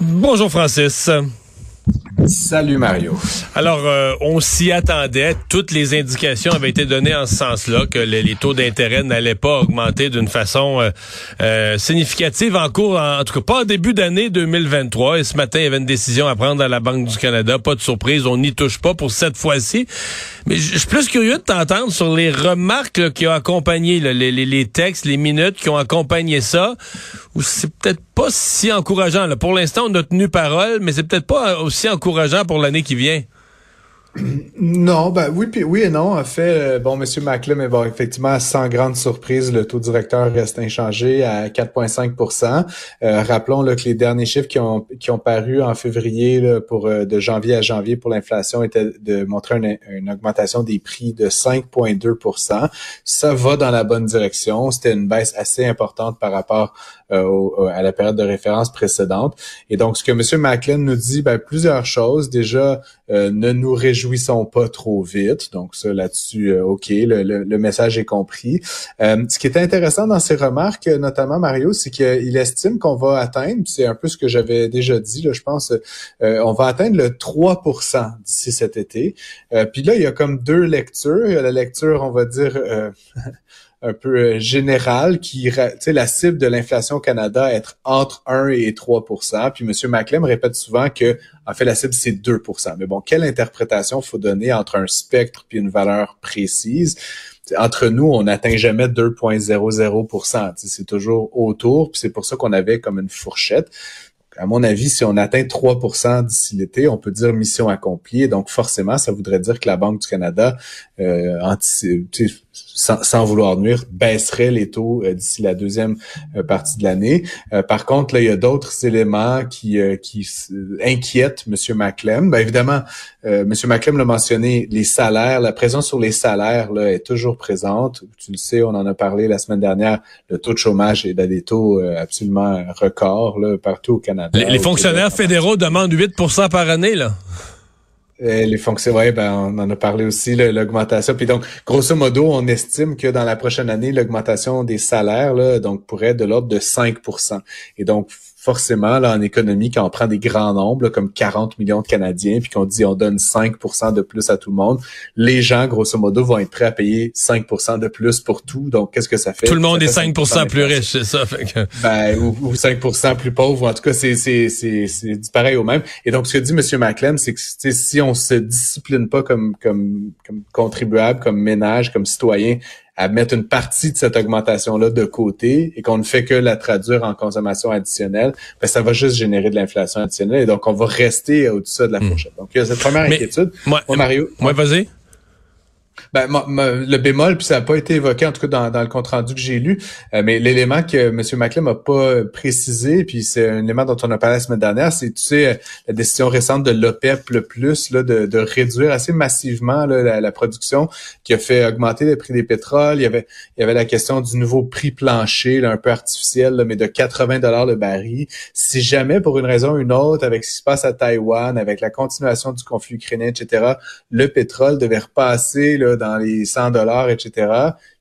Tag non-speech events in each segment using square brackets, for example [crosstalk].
Bonjour Francis. Salut Mario. Alors, euh, on s'y attendait. Toutes les indications avaient été données en ce sens-là, que les, les taux d'intérêt n'allaient pas augmenter d'une façon euh, euh, significative en cours, en, en, tout cas pas en début d'année 2023. Et ce matin, il y avait une décision à prendre à la Banque du Canada. Pas de surprise, on n'y touche pas pour cette fois-ci. Mais je suis plus curieux de t'entendre sur les remarques là, qui ont accompagné là, les, les, les, textes, les minutes qui ont accompagné ça. C'est peut-être pas si encourageant. Pour l'instant, on a tenu parole, mais c'est peut-être pas aussi encourageant pour l'année qui vient. Non, ben oui, puis oui et non. En fait, euh, bon, Monsieur Maclem, mais bon, effectivement, sans grande surprise, le taux directeur reste inchangé à 4,5% euh, Rappelons là, que les derniers chiffres qui ont qui ont paru en février là, pour euh, de janvier à janvier pour l'inflation étaient de montrer une, une, augmentation des prix de 5,2% Ça va dans la bonne direction. C'était une baisse assez importante par rapport euh, au, à la période de référence précédente. Et donc, ce que M. Macklin nous dit, ben, plusieurs choses. Déjà, euh, ne nous réjouissons pas trop vite. Donc, ça, là-dessus, euh, OK, le, le, le, message est compris. ce qui est intéressant dans ses remarques, notamment Mario, c'est qu'il estime qu'on va atteindre, c'est un peu ce que j'avais déjà dit, là, je pense, on va atteindre le 3% d'ici cet été. Puis là, il y a comme deux lectures. Il y a la lecture, on va dire... [laughs] un peu euh, général qui, tu sais, la cible de l'inflation au Canada être entre 1 et 3% Puis M. Maclem répète souvent que, en fait, la cible, c'est 2% Mais bon, quelle interprétation faut donner entre un spectre puis une valeur précise? entre nous, on n'atteint jamais 2,00% C'est toujours autour, puis c'est pour ça qu'on avait comme une fourchette à mon avis, si on atteint 3% d'ici l'été, on peut dire mission accomplie. donc, forcément, ça voudrait dire que la Banque du Canada, euh, sans, sans, vouloir nuire, baisserait les taux euh, d'ici la deuxième euh, partie de l'année. Euh, par contre, là, il y a d'autres éléments qui, qui inquiètent M. Maclem. Ben, évidemment, M. Maclem l'a mentionné, les salaires, la présence sur les salaires là, est toujours présente. Tu le sais, on en a parlé la semaine dernière, le taux de chômage est à des taux absolument records là, partout au Canada. Les, les fonctionnaires fédéraux demandent 8% par année, là. Euh, les fonctionnaires, ben, on en a parlé aussi, l'augmentation. Puis donc, grosso modo, on estime que dans la prochaine année, l'augmentation des salaires là, donc pourrait être de l'ordre de 5% Et donc, forcément, là, en économie, quand on prend des grands nombres, comme 40 millions de Canadiens, puis qu'on dit on donne 5% de plus à tout le monde, les gens, grosso modo, vont être prêts à payer 5% de plus pour tout. Donc, qu'est-ce que ça fait? Tout le monde est 5%, plus riche, c'est ça. Ben, ou, 5% plus pauvre, ou en tout cas, c'est, c'est, c'est, c'est pareil au même. Et donc, ce que dit M. Maclem, c'est que si on se discipline pas comme, comme, comme contribuable, comme ménage, comme citoyen, à mettre une partie de cette augmentation-là de côté et qu'on ne fait que la traduire en consommation additionnelle, ben ça va juste générer de l'inflation additionnelle et donc on va rester au-dessus de la hmm. fourchette. Donc il y a cette première inquiétude. Moi, Mario. Moi, vas-y. Ben, le bémol, puis ça n'a pas été évoqué, en tout cas dans, dans le compte-rendu que j'ai lu, euh, mais l'élément que M. Maclem n'a pas précisé, puis c'est un élément dont on a parlé la semaine dernière, c'est, tu sais, la décision récente de l'OPEP, le plus, là, de, de réduire assez massivement là, la, production, qui a fait augmenter le prix des pétroles. Il y avait, il y avait la question du nouveau prix plancher, là, un peu artificiel, là, mais de 80 dollars le baril. Si jamais, pour une raison ou une autre, avec ce qui se passe à Taïwan, avec la continuation du conflit ukrainien, etc., le pétrole devait repasser là, dans les 100 dollars, etc.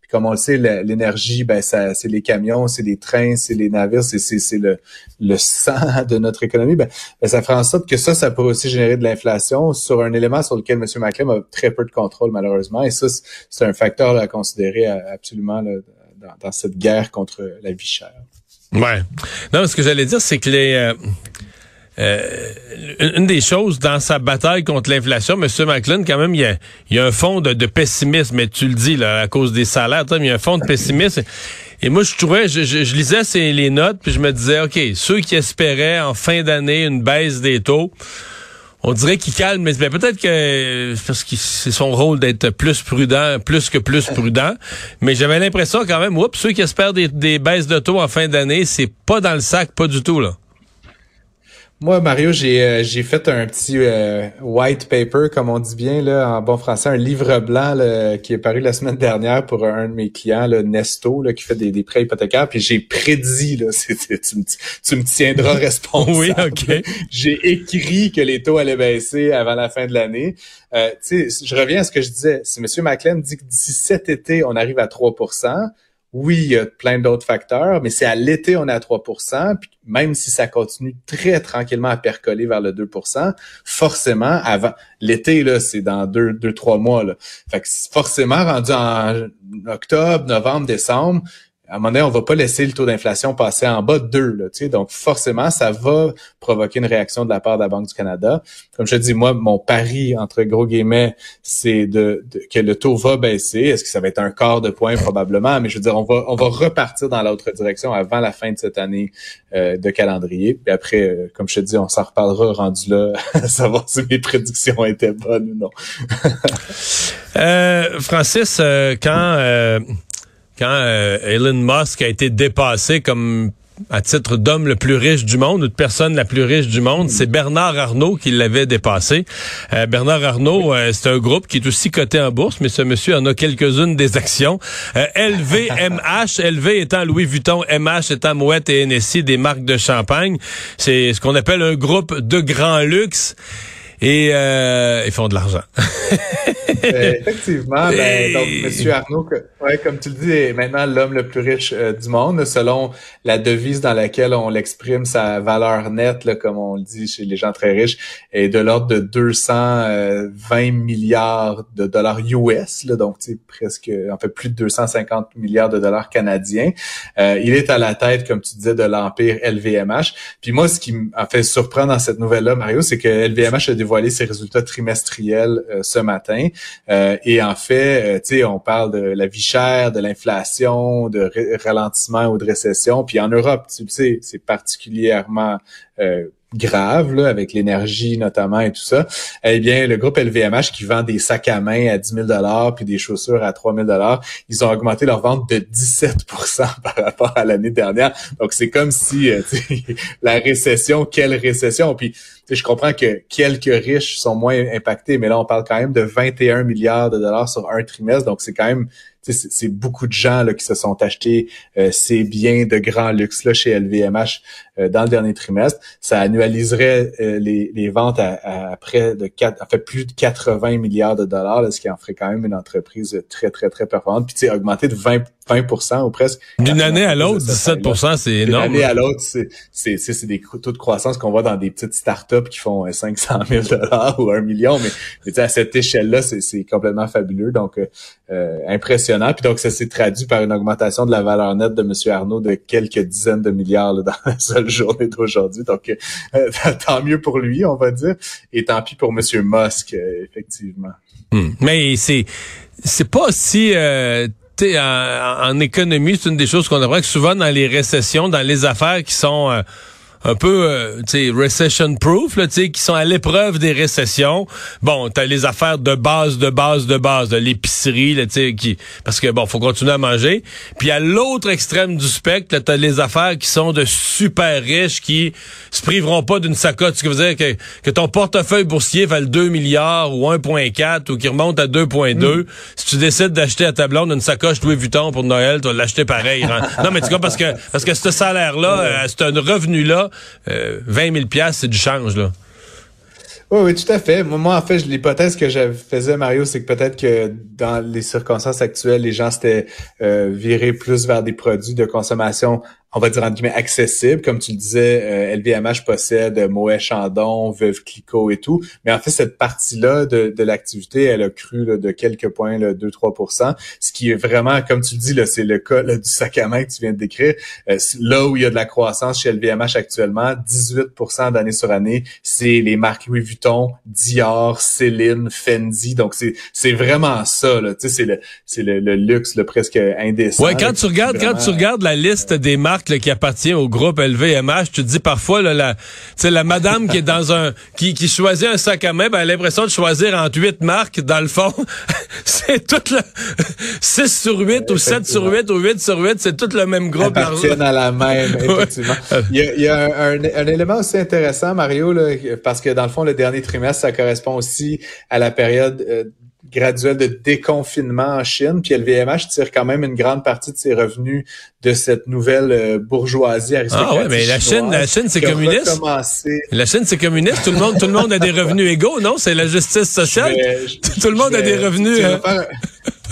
Puis comme on le sait, l'énergie, ben ça, c'est les camions, c'est les trains, c'est les navires, c'est c'est le le sang [laughs] de notre économie. Ben, ben, ça ferait en sorte que ça, ça pourrait aussi générer de l'inflation sur un élément sur lequel M. Maclem a très peu de contrôle malheureusement. Et ça, c'est un facteur à considérer absolument dans, dans cette guerre contre la vie chère. Ouais. Non, ce que j'allais dire, c'est que les... Euh, euh, une des choses dans sa bataille contre l'inflation, M. Macklin, quand même, il y a, il y a un fond de, pessimisme, mais tu le dis, là, à cause des salaires, il y a un fond de pessimisme. Et moi, je trouvais, je, je, lisais ces, les notes, puis je me disais, OK, ceux qui espéraient en fin d'année une baisse des taux, on dirait qu'il calme, mais peut-être que parce que c'est son rôle d'être plus prudent, plus que plus prudent. Mais j'avais l'impression quand même, oups, ceux qui espèrent des, des baisses de taux en fin d'année, c'est pas dans le sac, pas du tout là. Moi, Mario, j'ai euh, j'ai fait un petit euh, white paper, comme on dit bien là en bon français, un livre blanc qui est paru la semaine dernière pour un de mes clients, le Nesto, là, qui fait des, des prêts hypothécaires. Puis j'ai prédit, là, [laughs] tu, me, tu me tiendras responsable. oui, ok. [laughs] J'ai écrit que les taux allaient baisser avant la fin de l'année. Euh, tu sais, je reviens à ce que je disais. Si M. McLean dit que d'ici cet été, on arrive à 3 oui, il y a plein d'autres facteurs, mais c'est à l'été, on est à 3% puis même si ça continue très tranquillement à percoler vers le 2% forcément, avant l'été, là, c'est dans deux, deux, trois mois. Là. Fait que forcément, rendu en octobre, novembre, décembre, à un moment donné, on va pas laisser le taux d'inflation passer en bas de 2. Là, tu sais, donc, forcément, ça va provoquer une réaction de la part de la Banque du Canada. Comme je te dis, moi, mon pari, entre gros guillemets, c'est de, que le taux va baisser. Est-ce que ça va être un quart de point? Probablement. Mais je veux dire, on va, on va repartir dans l'autre direction avant la fin de cette année euh, de calendrier. Puis après, euh, comme je te dis, on s'en reparlera rendu là, [laughs] savoir si mes prédictions étaient bonnes ou non. [laughs] euh, Francis, quand quand euh, Elon Musk a été dépassé comme à titre d'homme le plus riche du monde ou de personne la plus riche du monde, c'est Bernard Arnault qui l'avait dépassé. Euh, Bernard Arnault, euh, c'est un groupe qui est aussi coté en bourse, mais ce monsieur en a quelques-unes des actions. LVMH, LV [laughs] étant Louis Vuitton, MH étant Mouette et NSI, des marques de champagne. C'est ce qu'on appelle un groupe de grand luxe et ils font de l'argent. [laughs] Ben, effectivement, ben, donc Monsieur Arnaud, ouais, comme tu le dis, est maintenant l'homme le plus riche euh, du monde, selon la devise dans laquelle on l'exprime, sa valeur nette, là, comme on le dit chez les gens très riches, est de l'ordre de 220 milliards de dollars US, là, donc presque, en fait, plus de 250 milliards de dollars canadiens. Euh, il est à la tête, comme tu disais, de l'empire LVMH. Puis moi, ce qui m'a fait surprendre dans cette nouvelle-là, Mario, c'est que LVMH a dévoilé ses résultats trimestriels euh, ce matin. Euh, et en fait, euh, tu sais, on parle de la vie chère, de l'inflation, de ralentissement ou de récession. Puis en Europe, tu sais, c'est particulièrement grave, là, avec l'énergie notamment et tout ça, eh bien, le groupe LVMH qui vend des sacs à main à 10 000 puis des chaussures à 3 000 ils ont augmenté leur vente de 17% [laughs] par rapport à l'année dernière. Donc, c'est comme si [laughs] la récession, quelle récession? Puis, je comprends que quelques riches sont moins impactés, mais là, on parle quand même de 21 milliards de dollars sur un trimestre. Donc, c'est quand même c'est beaucoup de gens là, qui se sont achetés euh, ces biens de grand luxe là chez LVMH euh, dans le dernier trimestre. Ça annualiserait euh, les, les, ventes à, près de 4, à fait plus de 80 milliards de dollars, ce qui en ferait quand même une entreprise très très très performante. Puis tu sais, augmenter de 20 20% ou presque. D'une année à l'autre, 17% c'est énorme. D'une année à l'autre, c'est c'est des taux de croissance qu'on voit dans des petites startups qui font 500 000 [laughs] dollars ou un million, mais, mais à cette échelle-là, c'est complètement fabuleux. Donc euh, Puis donc, ça s'est traduit par une augmentation de la valeur nette de M. Arnaud de quelques dizaines de milliards dans la seule journée d'aujourd'hui. Donc, euh, [laughs] tant mieux pour lui, on va dire. Et tant pis pour M. Musk, euh, effectivement. Hmm. Mais c'est c'est pas si... En, en, économie, c'est une des choses qu'on apprend que souvent dans les récessions, dans les affaires qui sont un peu, euh, tu sais, recession-proof, là, tu sais, qui sont à l'épreuve des récessions. Bon, t'as les affaires de base, de base, de base, de l'épicerie, là, tu sais, qui, parce que bon, faut continuer à manger. Puis à l'autre extrême du spectre, t'as les affaires qui sont de super riches, qui se priveront pas d'une sacoche. Ce qui veut dire que, que ton portefeuille boursier vale 2 milliards ou 1,4 ou qui remonte à 2,2. Mm. Si tu décides d'acheter à ta blonde une sacoche Louis Vuitton pour Noël, tu vas l'acheter pareil. Hein. non, mais tu vois, parce que, parce que ce salaire-là, euh, c'est un revenu-là, 20 000 c'est du change, là. Oui, oui, tout à fait. Moi, en fait, l'hypothèse que je faisais, Mario, c'est que peut-être que dans les circonstances actuelles, les gens s'étaient euh, virés plus vers des produits de consommation on va dire entre guillemets accessible. Comme tu le disais, LVMH possède Moët Chandon, Veuve Clicquot et tout. Mais en fait, cette partie-là de, de l'activité, elle a cru de quelques points, 2-3% Ce qui est vraiment, comme tu le dis, c'est le cas du sac à main que tu viens de décrire. là où il y a de la croissance chez LVMH actuellement, 18% d'année sur année, c'est les marques Louis Vuitton, Dior, Céline, Fendi. Donc c'est c'est vraiment ça là, tu sais c'est le c'est le, luxe le presque indécent. Ouais, quand tu regardes quand tu regardes la liste des marques qui appartient au groupe LVMH, tu te dis parfois là, la la madame qui est dans un qui qui choisit un sac à main, ben, elle a l'impression de choisir entre huit marques dans le fond. [laughs] c'est tout le 6 sur 8 ou 7 sur 8 ou 8 sur 8, c'est tout le même groupe. Appartiennent à la même, [laughs] effectivement. Il y a, il y a un, un, élément aussi intéressant, Mario, là, parce que dans le fond, le dernier trimestre, ça correspond aussi à la période euh, graduelle de déconfinement en Chine. Puis LVMH tire quand même une grande partie de ses revenus de cette nouvelle euh, bourgeoisie aristocratique. Ah ouais, mais la Chine, la Chine, c'est communiste. La Chine, c'est communiste. Tout le monde, tout le monde a des [laughs] revenus égaux, non? C'est la justice sociale. tout le monde a des revenus.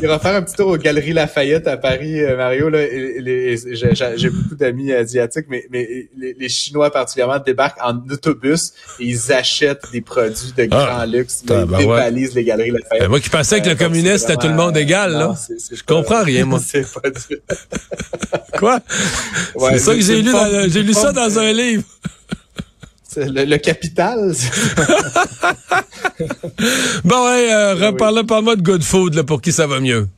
Il va faire un petit tour aux Galeries Lafayette à Paris, euh, Mario. Là, j'ai beaucoup d'amis asiatiques, mais, mais les, Chinois particulièrement débarquent en autobus et ils achètent des produits de grand ah, luxe. ils dévalisent les Galeries Lafayette. Ben, moi qui pensais que le euh, communiste était tout le monde égal, là. je comprends rien, moi. [laughs] C'est pas du... Quoi? c'est ça que j'ai lu, j'ai lu ça dans un livre. Le, capital. [laughs] bon, ouais, euh, reparle, parle-moi de Good Food là, pour qui ça va mieux.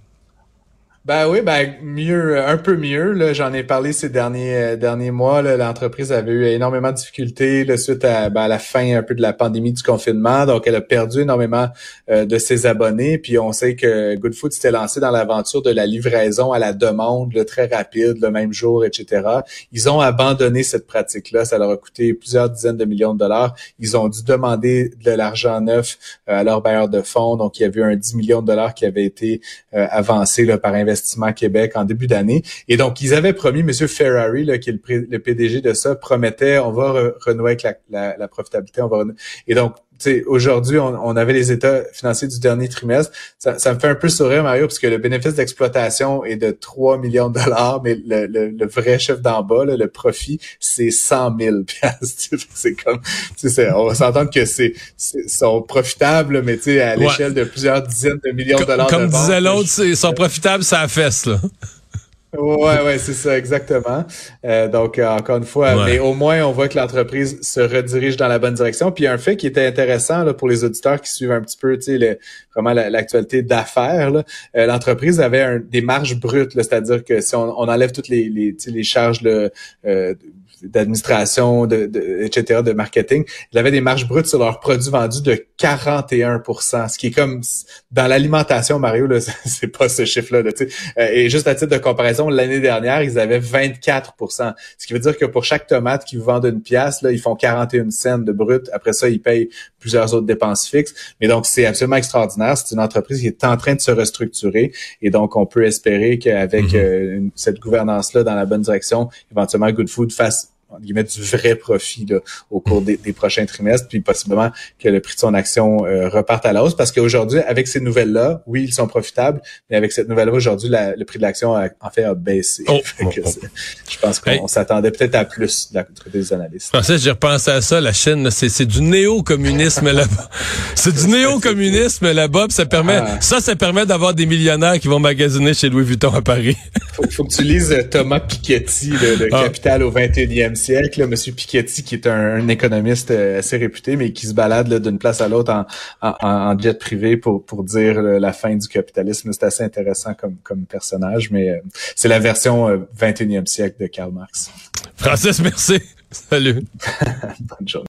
Ben oui, ben mieux, un peu mieux. Là, j'en ai parlé ces derniers euh, derniers mois. l'entreprise avait eu énormément de difficultés là, suite à, ben, à, la fin un peu de la pandémie du confinement. Donc, elle a perdu énormément euh, de ses abonnés. Puis on sait que Goodfood s'était lancé dans l'aventure de la livraison à la demande, le très rapide, le même jour, etc. Ils ont abandonné cette pratique-là. Ça leur a coûté plusieurs dizaines de millions de dollars. Ils ont dû demander de l'argent neuf euh, à leur bailleur de fonds. Donc, il y avait eu un 10 millions de dollars qui avait été avancé là, par investisseur Investissement Québec en début d'année. Et donc, ils avaient promis, Monsieur Ferrari, là, qui est le, PDG de ça, promettait, on va renouer avec la, la, profitabilité. On va Et donc, aujourd'hui, on, avait les états financiers du dernier trimestre. Ça, me fait un peu sourire, Mario, parce que le bénéfice d'exploitation est de 3 millions de dollars, mais le, vrai chef d'en bas, le profit, c'est 100 000 [laughs] C'est comme, on va s'entendre que c'est sont profitables, mais tu sais, à l'échelle de plusieurs dizaines de millions de dollars. Comme disait l'autre, ils sont profitables, ça fesse, là. Ouais, ouais, c'est ça, exactement. Euh, donc, euh, encore une fois, mais au moins, on voit que l'entreprise se redirige dans la bonne direction. Puis, un fait qui était intéressant là, pour les auditeurs qui suivent un petit peu, tu sais, vraiment l'actualité d'affaires, euh, l'entreprise avait un, des marges brutes, c'est-à-dire que si on, enlève toutes les, les, les charges là, d'administration, de, de, etc., de marketing, ils avaient des marges brutes sur leurs produits vendus de 41% ce qui est comme dans l'alimentation, Mario, [laughs] c'est pas ce chiffre-là. Là, euh, et juste à titre de comparaison, l'année dernière, ils avaient 24% Ce qui veut dire que pour chaque tomate qu'ils vous vendent une pièce, là, ils font 41 cents de brut. Après ça, ils payent plusieurs autres dépenses fixes. Mais donc, c'est absolument extraordinaire. C'est une entreprise qui est en train de se restructurer. Et donc, on peut espérer qu'avec euh, cette gouvernance-là dans la bonne direction, éventuellement, Good Food fasse guillemets, du vrai profit là, au cours des, prochains trimestres, puis possiblement que le prix de son action euh, reparte à la hausse. Parce qu'aujourd'hui, avec ces nouvelles-là, oui, ils sont profitables, mais avec cette nouvelle-là, aujourd'hui, le prix de l'action en fait a baissé. Oh, [laughs] oh, oh. Je pense qu'on s'attendait peut-être à plus de la des analystes. Je pensais, j'ai repensé à ça, la Chine, c'est du néo-communisme là-bas. [laughs] C'est du néo-communisme là-bas, ça permet, ah. ça, ça permet d'avoir des millionnaires qui vont magasiner chez Louis Vuitton à Paris. faut, faut que tu lises euh, Thomas Piketty, le, ah. Capital au 21e siècle, là, Monsieur Piketty, qui est un, économiste euh, assez réputé, mais qui se balade d'une place à l'autre en, en, jet privé pour, pour dire la fin du capitalisme. C'est assez intéressant comme, comme personnage, mais euh, c'est la version 21e siècle de Karl Marx. Francis, merci. Salut. [laughs] Bonne journée.